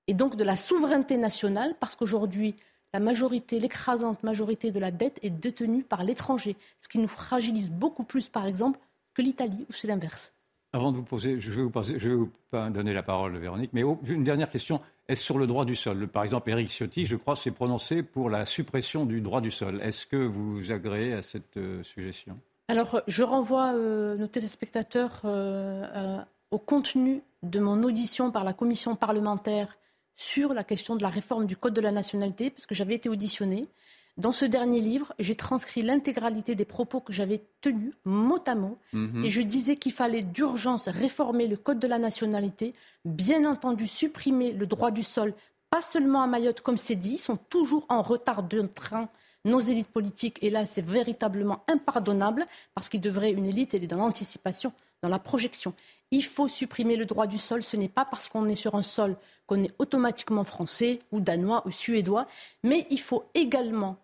et donc de la souveraineté nationale, parce qu'aujourd'hui, la majorité, l'écrasante majorité de la dette est détenue par l'étranger, ce qui nous fragilise beaucoup plus, par exemple, que l'Italie, où c'est l'inverse. Avant de vous poser, je vais vous, vais vous donner la parole, Véronique, mais une dernière question. Est-ce sur le droit du sol? Par exemple, Eric Ciotti, je crois, s'est prononcé pour la suppression du droit du sol. Est-ce que vous agréez à cette euh, suggestion? Alors, je renvoie euh, nos téléspectateurs euh, au contenu de mon audition par la commission parlementaire sur la question de la réforme du Code de la nationalité, parce que j'avais été auditionnée. Dans ce dernier livre, j'ai transcrit l'intégralité des propos que j'avais tenus mot à mot, mhm. et je disais qu'il fallait d'urgence réformer le Code de la nationalité, bien entendu supprimer le droit du sol, pas seulement à Mayotte, comme c'est dit, ils sont toujours en retard d'un train nos élites politiques, et là c'est véritablement impardonnable, parce qu'ils devraient, une élite, elle est dans l'anticipation, dans la projection. Il faut supprimer le droit du sol. Ce n'est pas parce qu'on est sur un sol qu'on est automatiquement français ou danois ou suédois, mais il faut également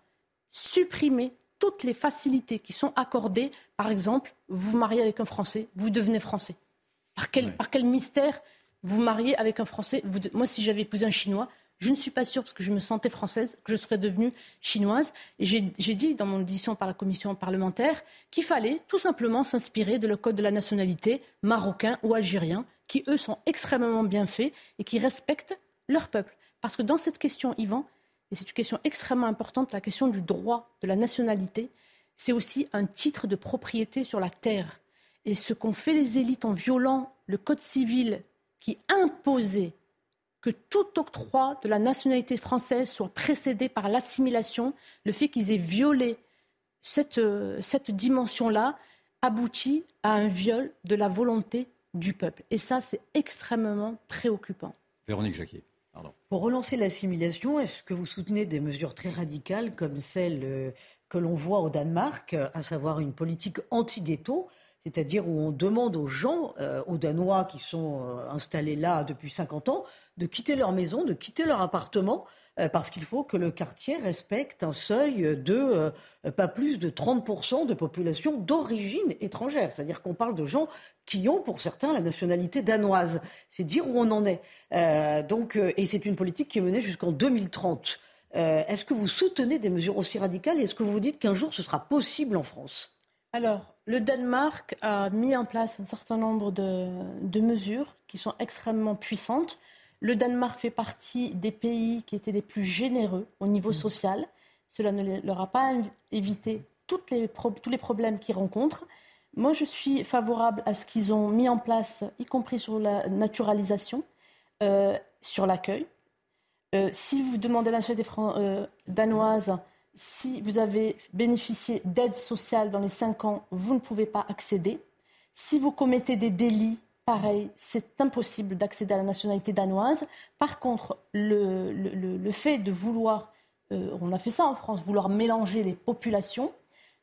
supprimer toutes les facilités qui sont accordées. Par exemple, vous vous mariez avec un Français, vous devenez Français. Par quel, par quel mystère vous mariez avec un Français? Moi, si j'avais épousé un Chinois, Je ne suis pas sûre, parce que je me sentais française, que je serais devenue chinoise. Et j'ai dit dans mon audition par la commission parlementaire qu'il fallait tout simplement s'inspirer de le code de la nationalité marocain ou algérien, qui eux sont extrêmement bien faits et qui respectent leur peuple. Parce que dans cette question, Yvan, et c'est une question extrêmement importante, la question du droit de la nationalité, c'est aussi un titre de propriété sur la terre. Et ce qu'ont fait les élites en violant le code civil qui imposait que tout octroi de la nationalité française soit précédé par l'assimilation, le fait qu'ils aient violé cette, euh, cette dimension-là aboutit à un viol de la volonté du peuple. Et ça, c'est extrêmement préoccupant. Véronique Jacquier. Pour relancer l'assimilation, est-ce que vous soutenez des mesures très radicales comme celles euh, que l'on voit au Danemark, à savoir une politique anti-ghetto c'est-à-dire où on demande aux gens, euh, aux Danois qui sont euh, installés là depuis 50 ans, de quitter leur maison, de quitter leur appartement, euh, parce qu'il faut que le quartier respecte un seuil de pas plus de 30% de population d'origine étrangère. C'est-à-dire qu'on parle de gens qui ont, pour certains, la nationalité danoise. C'est dire où on en est. donc, et c'est une politique qui est menée jusqu'en 2030. Est-ce que vous soutenez des mesures aussi radicales et est-ce que vous vous dites qu'un jour ce sera possible en France? Alors, le Danemark a mis en place un certain nombre de, mesures qui sont extrêmement puissantes. Le Danemark fait partie des pays qui étaient les plus généreux au niveau mmh. social. Cela ne leur a pas évité toutes les tous les problèmes qu'ils rencontrent. Moi, je suis favorable à ce qu'ils ont mis en place, y compris sur la naturalisation, euh, sur l'accueil. Euh, si vous demandez la nationalité euh, danoise, si vous avez bénéficié d'aide sociale dans les cinq ans, vous ne pouvez pas accéder. Si vous commettez des délits, pareil, c'est impossible d'accéder à la nationalité danoise. Par contre, le, fait de vouloir, euh, on a fait ça en France, vouloir mélanger les populations.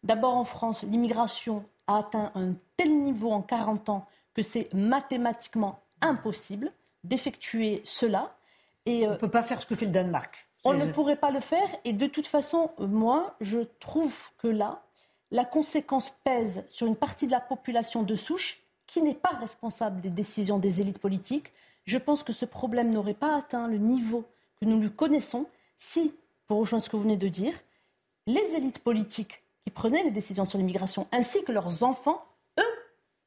D'abord en France, l'immigration a atteint un tel niveau en 40 ans que c'est mathématiquement impossible d'effectuer cela. Et, on ne peut pas faire ce que fait le Danemark. On ne pourrait pas le faire. Et de toute façon, moi, je trouve que là, la conséquence pèse sur une partie de la population de souche qui n'est pas responsable des décisions des élites politiques. Je pense que ce problème n'aurait pas atteint le niveau que nous lui connaissons si, pour rejoindre ce que vous venez de dire, les élites politiques qui prenaient les décisions sur l'immigration, ainsi que leurs enfants, eux,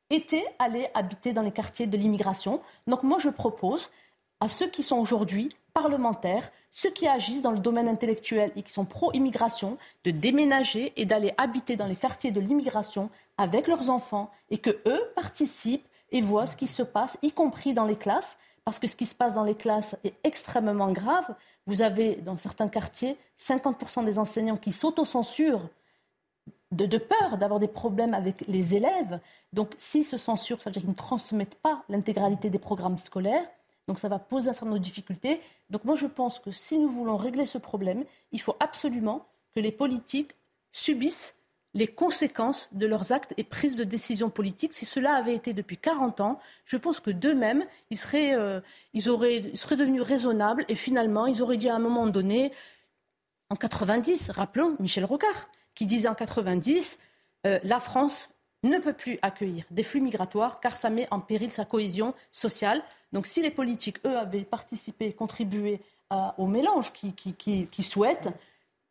étaient allés habiter dans les quartiers de l'immigration. Donc moi, je propose à ceux qui sont aujourd'hui parlementaires ceux qui agissent dans le domaine intellectuel et qui sont pro-immigration de déménager et d'aller habiter dans les quartiers de l'immigration avec leurs enfants et que eux participent et voient ce qui se passe, y compris dans les classes, parce que ce qui se passe dans les classes est extrêmement grave. Vous avez dans certains quartiers 50% des enseignants qui s'autocensurent de, de peur d'avoir des problèmes avec les élèves. Donc s'ils se censurent, ça veut dire qu'ils ne transmettent pas l'intégralité des programmes scolaires. Donc ça va poser un certain nombre de difficultés. Donc moi je pense que si nous voulons régler ce problème, il faut absolument que les politiques subissent les conséquences de leurs actes et prises de décisions politiques. Si cela avait été depuis 40 ans, je pense que d'eux-mêmes, ils seraient, euh, ils, auraient, devenus raisonnables et finalement, ils auraient dit à un moment donné, en 90, rappelons Michel Rocard, qui disait en 90, euh, la France ne peut plus accueillir des flux migratoires car ça met en péril sa cohésion sociale. Donc si les politiques, eux, avaient participé, contribué au mélange qu'ils souhaitent,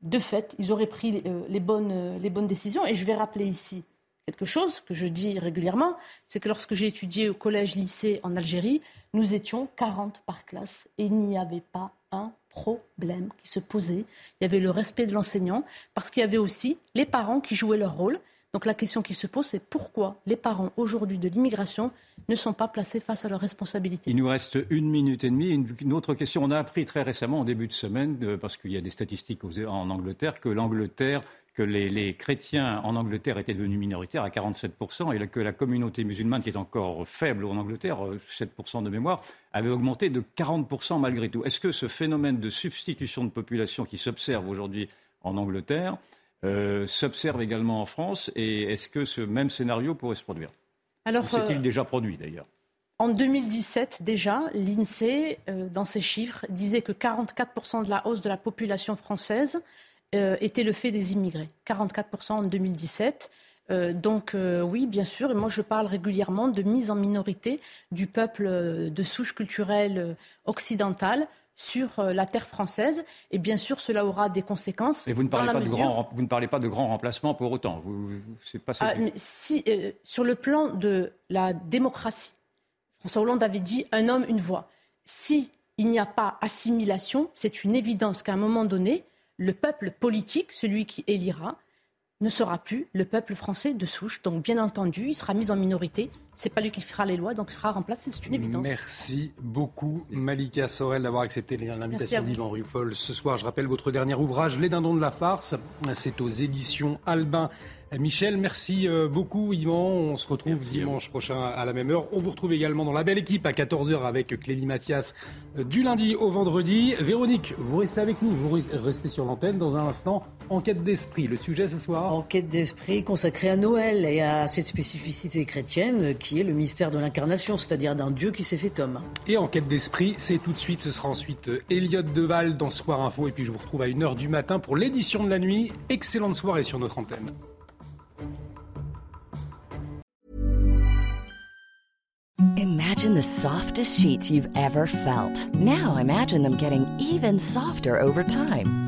de fait, ils auraient pris euh, les, bonnes, euh, les bonnes décisions. Et je vais rappeler ici quelque chose que je dis régulièrement, c'est que lorsque j'ai étudié au collège-lycée en Algérie, nous étions 40 par classe et il n'y avait pas un problème qui se posait. Il y avait le respect de l'enseignant parce qu'il y avait aussi les parents qui jouaient leur rôle. Donc la question qui se pose, c'est pourquoi les parents aujourd'hui de l'immigration ne sont pas placés face à leurs responsabilités. Il nous reste une minute et demie. Une, autre question. On a appris très récemment, en début de semaine, parce qu'il y a des statistiques en Angleterre, que l'Angleterre que les, chrétiens en Angleterre étaient devenus minoritaires à 47% et que la communauté musulmane, qui est encore faible en Angleterre, 7% de mémoire, avait augmenté de 40% malgré tout. Est-ce que ce phénomène de substitution de population qui s'observe aujourd'hui en Angleterre euh, s'observe également en France et est-ce que ce même scénario pourrait se produire? Alors, s'est-il euh, déjà produit d'ailleurs? En 2017, déjà, l'INSEE, euh, dans ses chiffres, disait que 44% de la hausse de la population française était le fait des immigrés. 44% en 2017. donc oui, bien sûr, et moi je parle régulièrement de mise en minorité du peuple de souche culturelle occidentale sur euh, la terre française. Et bien sûr, cela aura des conséquences. Mais vous ne parlez, pas, de grand, vous ne parlez pas de grand remplacement pour autant. Vous, pas ah, si, euh, sur le plan de la démocratie, François Hollande avait dit un homme, une voix. Si il n'y a pas assimilation, c'est une évidence qu'à un moment donné, le peuple politique, celui qui élira, ne sera plus le peuple français de souche. Donc, bien entendu, il sera mis en minorité. C'est pas lui qui fera les lois, donc il sera remplacé. C'est une évidence. Merci beaucoup, Malika Sorel, d'avoir accepté l'invitation d'Yvan Rufol ce soir. Je rappelle votre dernier ouvrage, Les Dindons de la farce. C'est aux éditions Albin. Michel, merci euh, beaucoup Yvan. On se retrouve dimanche prochain à la même heure. On vous retrouve également dans la belle équipe à 14h avec Clélie Mathias euh, du lundi au vendredi. Véronique, vous restez avec nous, vous restez sur l'antenne dans un instant. Enquête d'esprit, le sujet ce soir Enquête d'esprit consacrée à Noël et à cette spécificité chrétienne qui est le mystère de l'incarnation, c'est-à-dire d'un Dieu qui s'est fait homme. Et enquête d'esprit, c'est tout de suite, ce sera ensuite euh, Elliot Deval dans Soir Info et puis je vous retrouve à 1h du matin pour l'édition de la nuit. Excellente soirée sur notre antenne. Imagine the softest sheets you've ever felt. Now imagine them getting even softer over time.